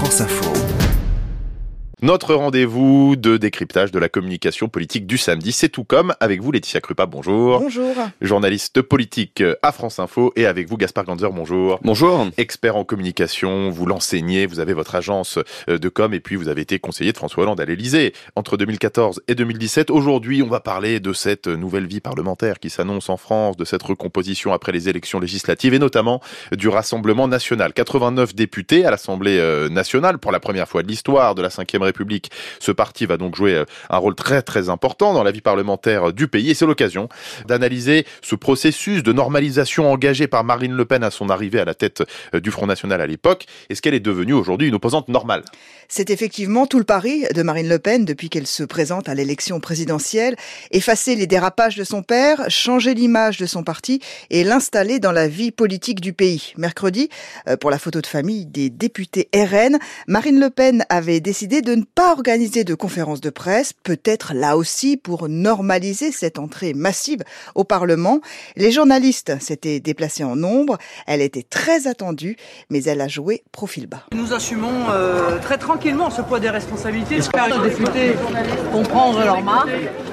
France Info. Notre rendez-vous de décryptage de la communication politique du samedi, c'est tout comme avec vous Laetitia Krupa, bonjour. Bonjour. Journaliste politique à France Info et avec vous Gaspard Ganzer, bonjour. Bonjour. Expert en communication, vous l'enseignez, vous avez votre agence euh, de com et puis vous avez été conseiller de François Hollande à l'Elysée entre 2014 et 2017. Aujourd'hui, on va parler de cette nouvelle vie parlementaire qui s'annonce en France, de cette recomposition après les élections législatives et notamment du Rassemblement national. 89 députés à l'Assemblée euh, nationale pour la première fois de l'histoire de la 5 République. Ce parti va donc jouer euh, un rôle très très important dans la vie parlementaire du pays et c'est l'occasion d'analyser ce processus de normalisation engagé par Marine Le Pen à son arrivée à la tête euh, du Front National à l'époque. Est-ce qu'elle est devenue aujourd'hui une opposante normale? C'est effectivement tout le pari de Marine Le Pen depuis qu'elle se présente à l'élection présidentielle. Effacer les dérapages de son père, changer l'image de son parti et l'installer dans la vie politique du pays. Mercredi, euh, pour la photo de famille des députés RN, Marine Le Pen avait décidé de ne pas organiser de conférence de presse, peut-être là aussi pour normaliser cette entrée massive au Parlement. Les journalistes s'étaient déplacés en nombre, elle était très attendue, mais elle a joué profil bas. Nous assumons euh, très tranquillement ce poids des responsabilités. J'espère que les députés vont prendre leur marque.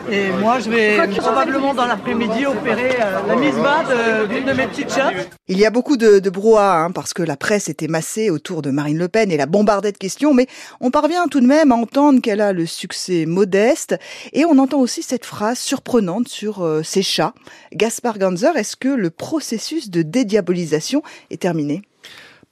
Et moi, je vais probablement dans l'après-midi opérer euh, la mise bas d'une de, mes petites chattes. Il y a beaucoup de, de brouhaha hein, parce que la presse était massée autour de Marine Le Pen et la bombardait de questions, mais on parvient tout de même à entendre qu'elle a le succès modeste et on entend aussi cette phrase surprenante sur euh, ses chats. Gaspard Ganzer, est-ce que le processus de dédiabolisation est terminé?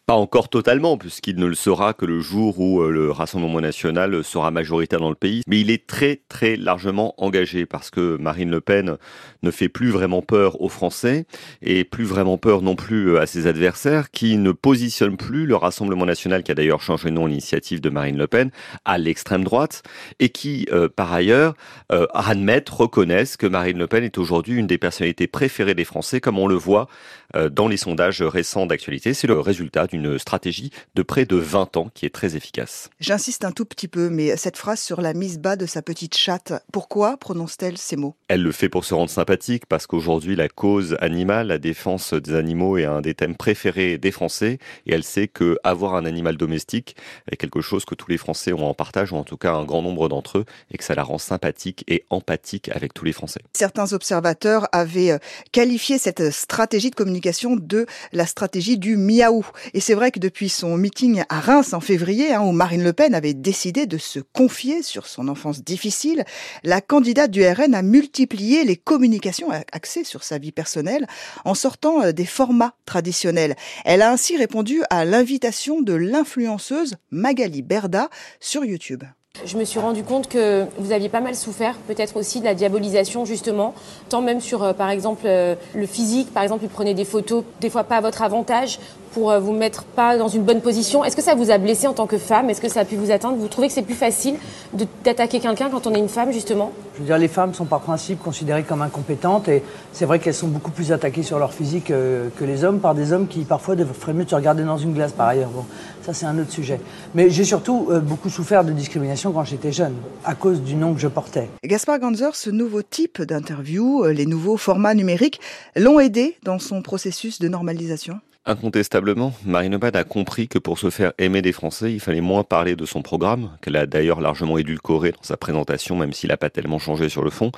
Pas encore totalement, puisqu'il ne le sera que le jour où euh, le Rassemblement national sera majoritaire dans le pays. Mais il est très très largement engagé parce que Marine Le Pen ne fait plus vraiment peur aux Français et plus vraiment peur non plus euh, à ses adversaires qui ne positionnent plus le Rassemblement national, qui a d'ailleurs changé de nom l'initiative de Marine Le Pen, à l'extrême droite et qui, euh, par ailleurs, admettent, reconnaissent que Marine Le Pen est aujourd'hui une des personnalités préférées des Français, comme on le voit dans les sondages récents d'actualité. C'est le résultat une stratégie de près de 20 ans qui est très efficace. J'insiste un tout petit peu, mais cette phrase sur la mise bas de sa petite chatte, pourquoi prononce-t-elle ces mots? Elle le fait pour se rendre sympathique parce qu'aujourd'hui la cause animale, la défense des animaux est un des thèmes préférés des Français et elle sait que avoir un animal domestique est quelque chose que tous les Français ont en partage ou en tout cas un grand nombre d'entre eux et que ça la rend sympathique et empathique avec tous les Français. Certains observateurs avaient euh, qualifié cette stratégie de communication de la stratégie du miaou et c'est vrai que depuis son meeting à Reims en février, hein, où Marine Le Pen avait décidé de se confier sur son enfance difficile, la candidate du RN a multiplié les communications axées sur sa vie personnelle en sortant euh, des formats traditionnels. Elle a ainsi répondu à l'invitation de l'influenceuse Magali Berda sur YouTube. Je me suis rendu compte que vous aviez pas mal souffert, peut-être aussi de la diabolisation justement, tant même sur euh, par exemple euh, le physique, par exemple, vous prenez des photos des fois pas à votre avantage pour euh, vous mettre pas dans une bonne position. Est-ce que ça vous a blessé en tant que femme? Est-ce que ça a pu vous atteindre? Vous trouvez que c'est plus facile d'attaquer quelqu'un quand on est une femme justement? Je veux dire, les femmes sont par principe considérées comme incompétentes et c'est vrai qu'elles sont beaucoup plus attaquées sur leur physique que les hommes par des hommes qui parfois devraient mieux se regarder dans une glace par ailleurs. Bon, ça c'est un autre sujet. Mais j'ai surtout beaucoup souffert de discrimination quand j'étais jeune, à cause du nom que je portais. Gaspard Ganzer, ce nouveau type d'interview, euh, les nouveaux formats numériques, l'ont aidé dans son processus de normalisation? Incontestablement, Marine Pen a compris que pour se faire aimer des Français, il fallait moins parler de son programme, qu'elle a d'ailleurs largement édulcoré dans sa présentation, même s'il n'a pas tellement changé sur le fond,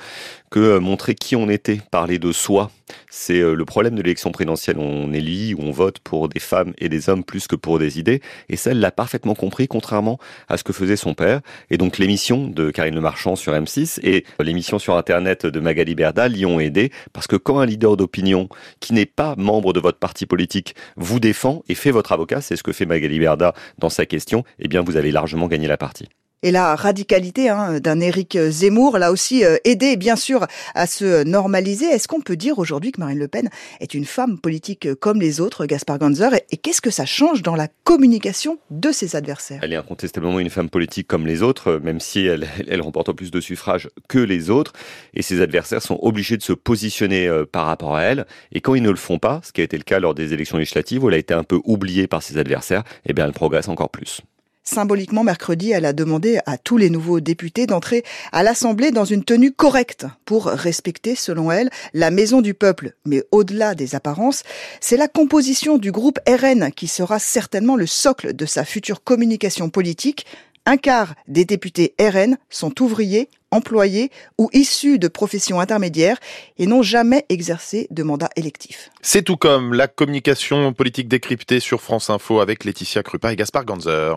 que euh, montrer qui on était, parler de soi. C'est euh, le problème de l'élection présidentielle. On élit ou on vote pour des femmes et des hommes plus que pour des idées. Et ça, elle l'a parfaitement compris, contrairement à ce que faisait son père. Et donc l'émission de Karine Le Marchand sur M6 et l'émission sur Internet de Magali Berda l'y ont aidé, parce que quand un leader d'opinion qui n'est pas membre de votre parti politique vous défend et fait votre avocat, c'est ce que fait Magali Berda dans sa question, eh bien vous avez largement gagné la partie. Et la radicalité hein, d'un Éric Zemmour l'a aussi euh, aidé, bien sûr, à se normaliser. Est-ce qu'on peut dire aujourd'hui que Marine Le Pen est une femme politique comme les autres, Gaspard Ganzer Et qu'est-ce que ça change dans la communication de ses adversaires? Elle est incontestablement une femme politique comme les autres, même si elle, remporte plus de suffrages que les autres. Et ses adversaires sont obligés de se positionner euh, par rapport à elle. Et quand ils ne le font pas, ce qui a été le cas lors des élections législatives, où elle a été un peu oubliée par ses adversaires, eh bien elle progresse encore plus. Symboliquement, mercredi, elle a demandé à tous les nouveaux députés d'entrer à l'Assemblée dans une tenue correcte pour respecter, selon elle, la maison du peuple. Mais au-delà des apparences, c'est la composition du groupe RN qui sera certainement le socle de sa future communication politique. Un quart des députés RN sont ouvriers, employés ou issus de professions intermédiaires et n'ont jamais exercé de mandat électif. C'est tout comme la communication politique décryptée sur France Info avec Laetitia Krupa et Gaspard Ganzer.